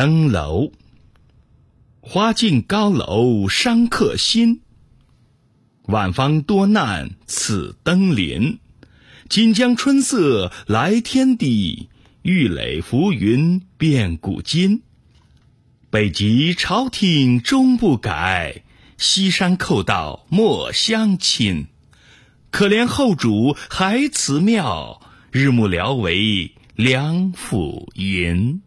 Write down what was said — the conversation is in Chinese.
登楼，花径高楼伤客心。晚风多难此登临。锦江春色来天地，玉垒浮云变古今。北极朝廷终不改，西山寇盗莫相侵。可怜后主还祠庙，日暮聊为梁甫吟。